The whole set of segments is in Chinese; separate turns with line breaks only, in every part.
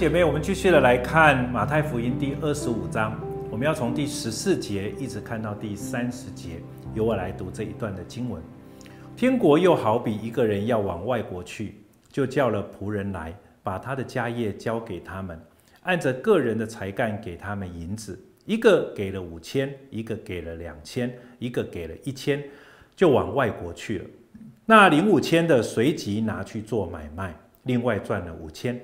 姐妹，我们继续的来看马太福音第二十五章，我们要从第十四节一直看到第三十节，由我来读这一段的经文。天国又好比一个人要往外国去，就叫了仆人来，把他的家业交给他们，按着个人的才干给他们银子，一个给了五千，一个给了两千，一个给了一千，就往外国去了。那领五千的随即拿去做买卖，另外赚了五千。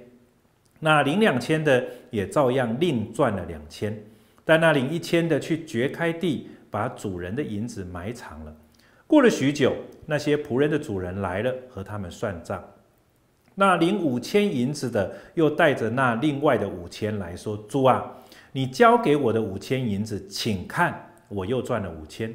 那领两千的也照样另赚了两千，但那领一千的去掘开地，把主人的银子埋藏了。过了许久，那些仆人的主人来了，和他们算账。那领五千银子的又带着那另外的五千来说：“主啊，你交给我的五千银子，请看，我又赚了五千。”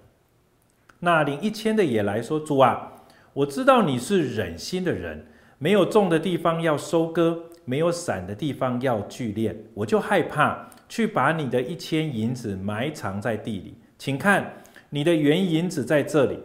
那领一千的也来说：“主啊，我知道你是忍心的人。”没有种的地方要收割，没有散的地方要聚敛，我就害怕去把你的一千银子埋藏在地里。请看，你的原银子在这里。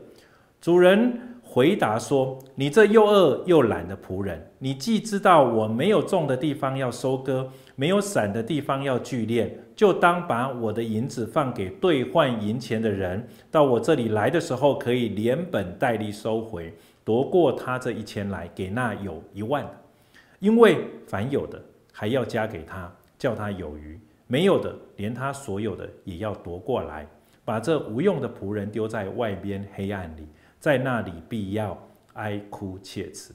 主人回答说：“你这又恶又懒的仆人，你既知道我没有种的地方要收割，没有散的地方要聚敛，就当把我的银子放给兑换银钱的人，到我这里来的时候，可以连本带利收回。”夺过他这一千来，给那有一万的，因为凡有的还要加给他，叫他有余；没有的，连他所有的也要夺过来，把这无用的仆人丢在外边黑暗里，在那里必要哀哭切齿。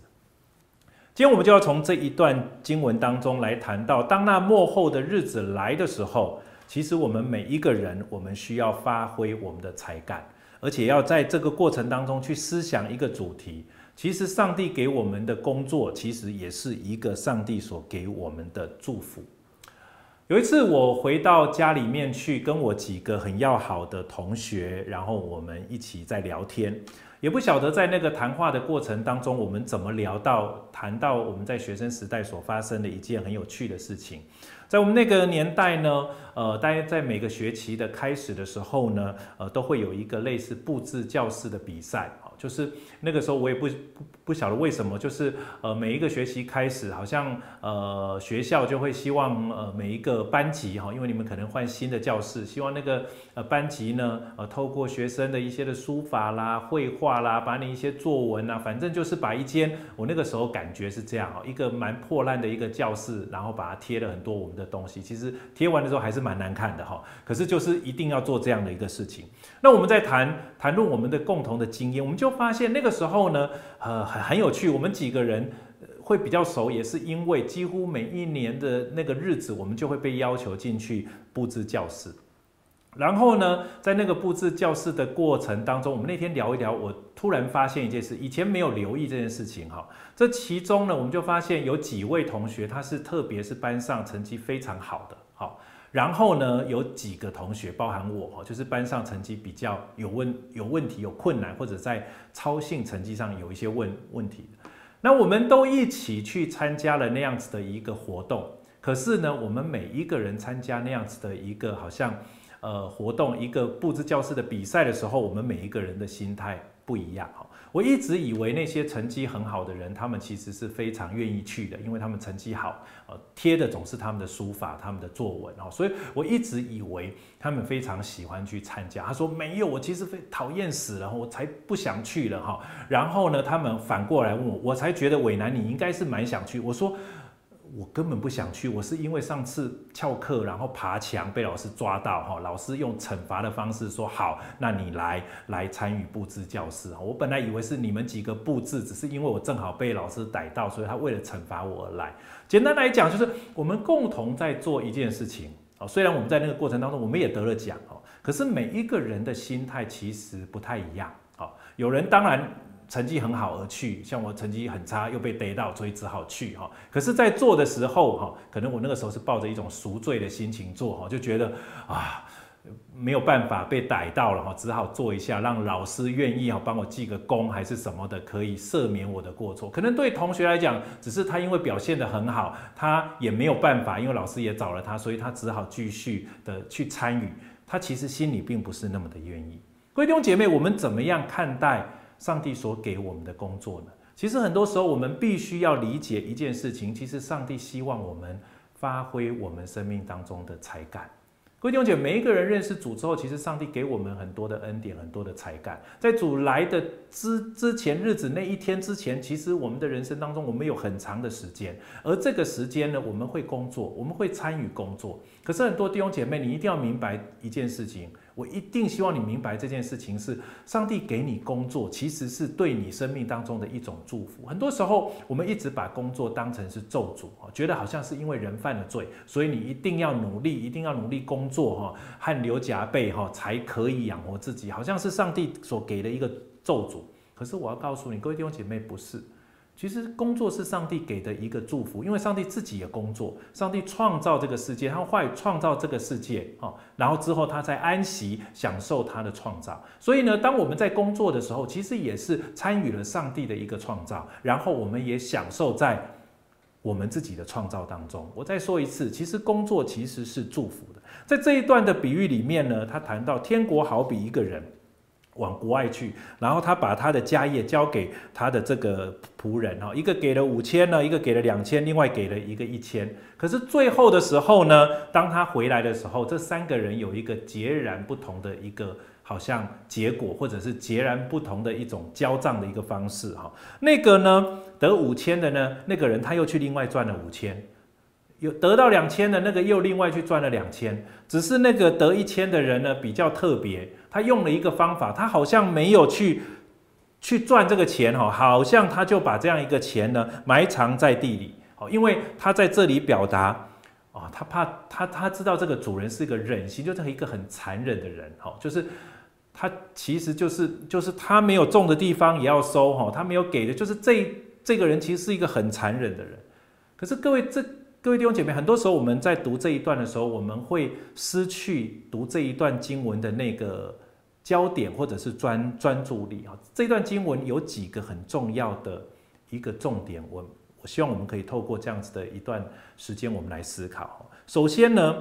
今天我们就要从这一段经文当中来谈到，当那末后的日子来的时候，其实我们每一个人，我们需要发挥我们的才干。而且要在这个过程当中去思想一个主题，其实上帝给我们的工作，其实也是一个上帝所给我们的祝福。有一次我回到家里面去，跟我几个很要好的同学，然后我们一起在聊天，也不晓得在那个谈话的过程当中，我们怎么聊到谈到我们在学生时代所发生的一件很有趣的事情。在我们那个年代呢，呃，大家在每个学期的开始的时候呢，呃，都会有一个类似布置教室的比赛，就是那个时候我也不不不晓得为什么，就是呃每一个学期开始，好像呃学校就会希望呃每一个班级哈，因为你们可能换新的教室，希望那个呃班级呢，呃透过学生的一些的书法啦、绘画啦，把你一些作文啊，反正就是把一间我那个时候感觉是这样哈，一个蛮破烂的一个教室，然后把它贴了很多我们的。东西其实贴完的时候还是蛮难看的哈，可是就是一定要做这样的一个事情。那我们在谈谈论我们的共同的经验，我们就发现那个时候呢，呃，很很有趣。我们几个人会比较熟，也是因为几乎每一年的那个日子，我们就会被要求进去布置教室。然后呢，在那个布置教室的过程当中，我们那天聊一聊，我突然发现一件事，以前没有留意这件事情哈。这其中呢，我们就发现有几位同学，他是特别是班上成绩非常好的，好。然后呢，有几个同学，包含我，就是班上成绩比较有问有问题、有困难，或者在操性成绩上有一些问问题。那我们都一起去参加了那样子的一个活动。可是呢，我们每一个人参加那样子的一个好像。呃，活动一个布置教室的比赛的时候，我们每一个人的心态不一样哈。我一直以为那些成绩很好的人，他们其实是非常愿意去的，因为他们成绩好，呃，贴的总是他们的书法、他们的作文哦。所以我一直以为他们非常喜欢去参加。他说没有，我其实非讨厌死了，我才不想去了哈。然后呢，他们反过来问我，我才觉得为难，你应该是蛮想去。我说。我根本不想去，我是因为上次翘课，然后爬墙被老师抓到，哈，老师用惩罚的方式说好，那你来来参与布置教室。哈我本来以为是你们几个布置，只是因为我正好被老师逮到，所以他为了惩罚我而来。简单来讲，就是我们共同在做一件事情。哦，虽然我们在那个过程当中，我们也得了奖，哦，可是每一个人的心态其实不太一样。哦，有人当然。成绩很好而去，像我成绩很差又被逮到，所以只好去哈。可是，在做的时候哈，可能我那个时候是抱着一种赎罪的心情做哈，就觉得啊。没有办法被逮到了哈，只好做一下，让老师愿意啊帮我记个功还是什么的，可以赦免我的过错。可能对同学来讲，只是他因为表现得很好，他也没有办法，因为老师也找了他，所以他只好继续的去参与。他其实心里并不是那么的愿意。各位弟兄姐妹，我们怎么样看待上帝所给我们的工作呢？其实很多时候我们必须要理解一件事情，其实上帝希望我们发挥我们生命当中的才干。各位弟兄姐妹，每一个人认识主之后，其实上帝给我们很多的恩典，很多的才干。在主来的之之前日子那一天之前，其实我们的人生当中，我们有很长的时间，而这个时间呢，我们会工作，我们会参与工作。可是很多弟兄姐妹，你一定要明白一件事情。我一定希望你明白这件事情是上帝给你工作，其实是对你生命当中的一种祝福。很多时候，我们一直把工作当成是咒诅，觉得好像是因为人犯了罪，所以你一定要努力，一定要努力工作，哈，汗流浃背，哈，才可以养活自己，好像是上帝所给的一个咒诅。可是我要告诉你，各位弟兄姐妹，不是。其实工作是上帝给的一个祝福，因为上帝自己也工作，上帝创造这个世界，他会创造这个世界啊，然后之后他在安息，享受他的创造。所以呢，当我们在工作的时候，其实也是参与了上帝的一个创造，然后我们也享受在我们自己的创造当中。我再说一次，其实工作其实是祝福的。在这一段的比喻里面呢，他谈到天国好比一个人。往国外去，然后他把他的家业交给他的这个仆人哈，一个给了五千呢，一个给了两千，另外给了一个一千。可是最后的时候呢，当他回来的时候，这三个人有一个截然不同的一个好像结果，或者是截然不同的一种交账的一个方式哈。那个呢，得五千的呢，那个人他又去另外赚了五千。有得到两千的那个又另外去赚了两千，只是那个得一千的人呢，比较特别，他用了一个方法，他好像没有去去赚这个钱哈，好像他就把这样一个钱呢埋藏在地里，因为他在这里表达哦他怕他他知道这个主人是一个忍心，就是一个很残忍的人。哈，就是他其实就是就是他没有种的地方也要收哈，他没有给的，就是这这个人其实是一个很残忍的人，可是各位这。各位弟兄姐妹，很多时候我们在读这一段的时候，我们会失去读这一段经文的那个焦点或者是专专注力啊。这段经文有几个很重要的一个重点，我我希望我们可以透过这样子的一段时间，我们来思考。首先呢。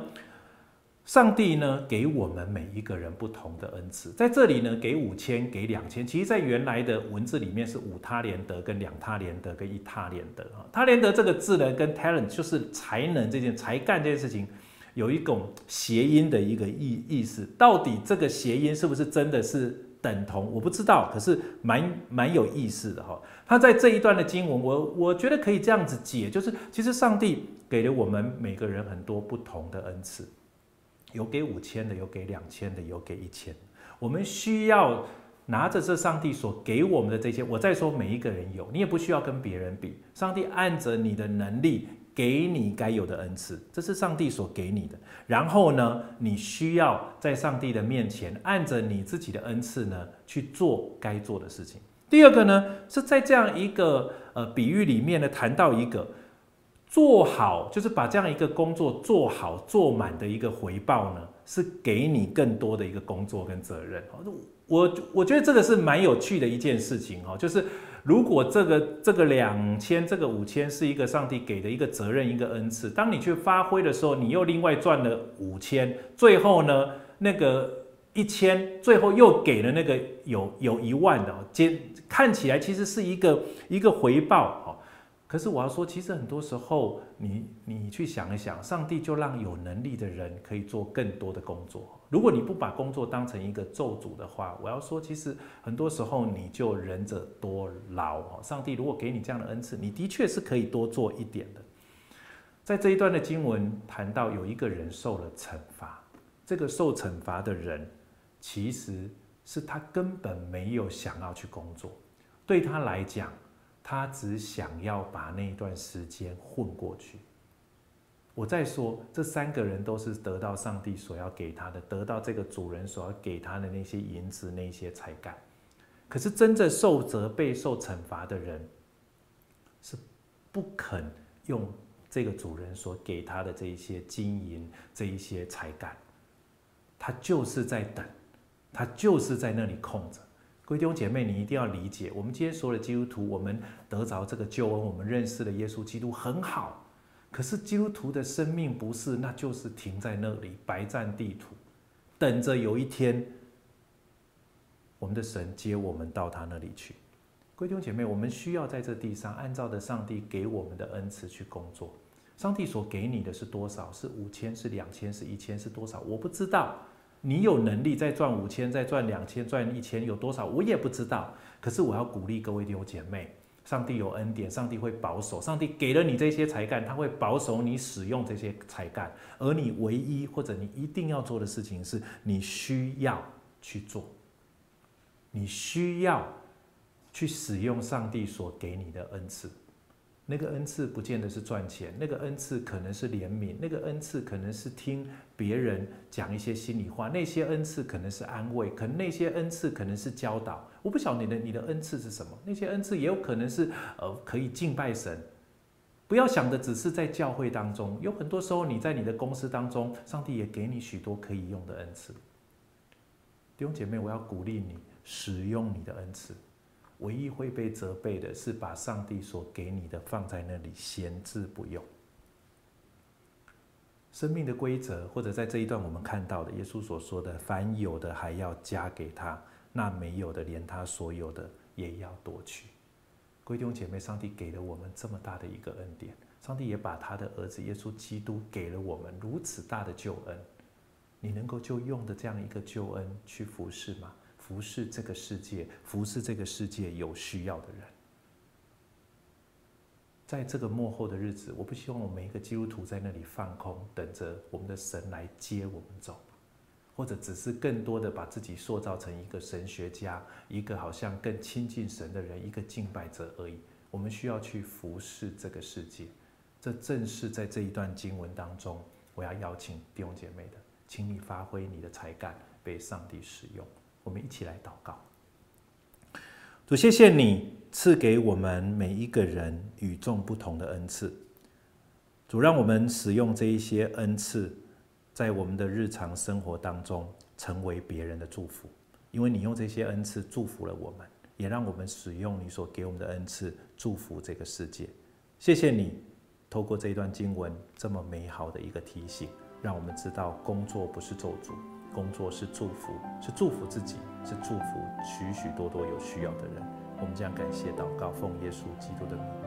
上帝呢，给我们每一个人不同的恩赐，在这里呢，给五千，给两千。其实，在原来的文字里面是五他连得、跟两他连得、跟一他连得。哈，他连得这个字呢，跟 talent 就是才能这件、才干这件事情，有一种谐音的一个意意思。到底这个谐音是不是真的是等同？我不知道，可是蛮蛮有意思的哈。他在这一段的经文，我我觉得可以这样子解，就是其实上帝给了我们每个人很多不同的恩赐。有给五千的，有给两千的，有给一千。我们需要拿着这上帝所给我们的这些。我再说，每一个人有，你也不需要跟别人比。上帝按着你的能力给你该有的恩赐，这是上帝所给你的。然后呢，你需要在上帝的面前按着你自己的恩赐呢去做该做的事情。第二个呢，是在这样一个呃比喻里面呢谈到一个。做好就是把这样一个工作做好做满的一个回报呢，是给你更多的一个工作跟责任。我我觉得这个是蛮有趣的一件事情哈，就是如果这个这个两千这个五千是一个上帝给的一个责任一个恩赐，当你去发挥的时候，你又另外赚了五千，最后呢那个一千最后又给了那个有有一万的，接看起来其实是一个一个回报。可是我要说，其实很多时候你，你去想一想，上帝就让有能力的人可以做更多的工作。如果你不把工作当成一个咒诅的话，我要说，其实很多时候你就仁者多劳。上帝如果给你这样的恩赐，你的确是可以多做一点的。在这一段的经文谈到，有一个人受了惩罚，这个受惩罚的人，其实是他根本没有想要去工作，对他来讲。他只想要把那一段时间混过去。我再说，这三个人都是得到上帝所要给他的，得到这个主人所要给他的那些银子、那些才干。可是真正受责备、受惩罚的人，是不肯用这个主人所给他的这一些金银、这一些才干，他就是在等，他就是在那里空着。各位弟兄姐妹，你一定要理解，我们今天所有的基督徒，我们得着这个救恩，我们认识了耶稣基督很好。可是基督徒的生命不是，那就是停在那里，白占地图，等着有一天，我们的神接我们到他那里去。各位弟兄姐妹，我们需要在这地上按照着上帝给我们的恩赐去工作。上帝所给你的是多少？是五千？是两千？是一千？是多少？我不知道。你有能力再赚五千，再赚两千，赚一千，有多少？我也不知道。可是我要鼓励各位弟兄姐妹，上帝有恩典，上帝会保守。上帝给了你这些才干，他会保守你使用这些才干。而你唯一或者你一定要做的事情是，你需要去做，你需要去使用上帝所给你的恩赐。那个恩赐不见得是赚钱，那个恩赐可能是怜悯，那个恩赐可能是听别人讲一些心里话，那些恩赐可能是安慰，可能那些恩赐可能是教导。我不晓得你的你的恩赐是什么，那些恩赐也有可能是呃可以敬拜神。不要想的只是在教会当中，有很多时候你在你的公司当中，上帝也给你许多可以用的恩赐。弟兄姐妹，我要鼓励你使用你的恩赐。唯一会被责备的是把上帝所给你的放在那里闲置不用。生命的规则，或者在这一段我们看到的耶稣所说的：“凡有的还要加给他，那没有的连他所有的也要夺去。”弟兄姐妹，上帝给了我们这么大的一个恩典，上帝也把他的儿子耶稣基督给了我们如此大的救恩，你能够就用的这样一个救恩去服侍吗？服侍这个世界，服侍这个世界有需要的人，在这个幕后的日子，我不希望我们每一个基督徒在那里放空，等着我们的神来接我们走，或者只是更多的把自己塑造成一个神学家，一个好像更亲近神的人，一个敬拜者而已。我们需要去服侍这个世界，这正是在这一段经文当中，我要邀请弟兄姐妹的，请你发挥你的才干，被上帝使用。我们一起来祷告。主，谢谢你赐给我们每一个人与众不同的恩赐。主，让我们使用这一些恩赐，在我们的日常生活当中成为别人的祝福。因为你用这些恩赐祝福了我们，也让我们使用你所给我们的恩赐祝福这个世界。谢谢你透过这一段经文这么美好的一个提醒，让我们知道工作不是咒诅。工作是祝福，是祝福自己，是祝福许许多多有需要的人。我们将感谢祷告，奉耶稣基督的名。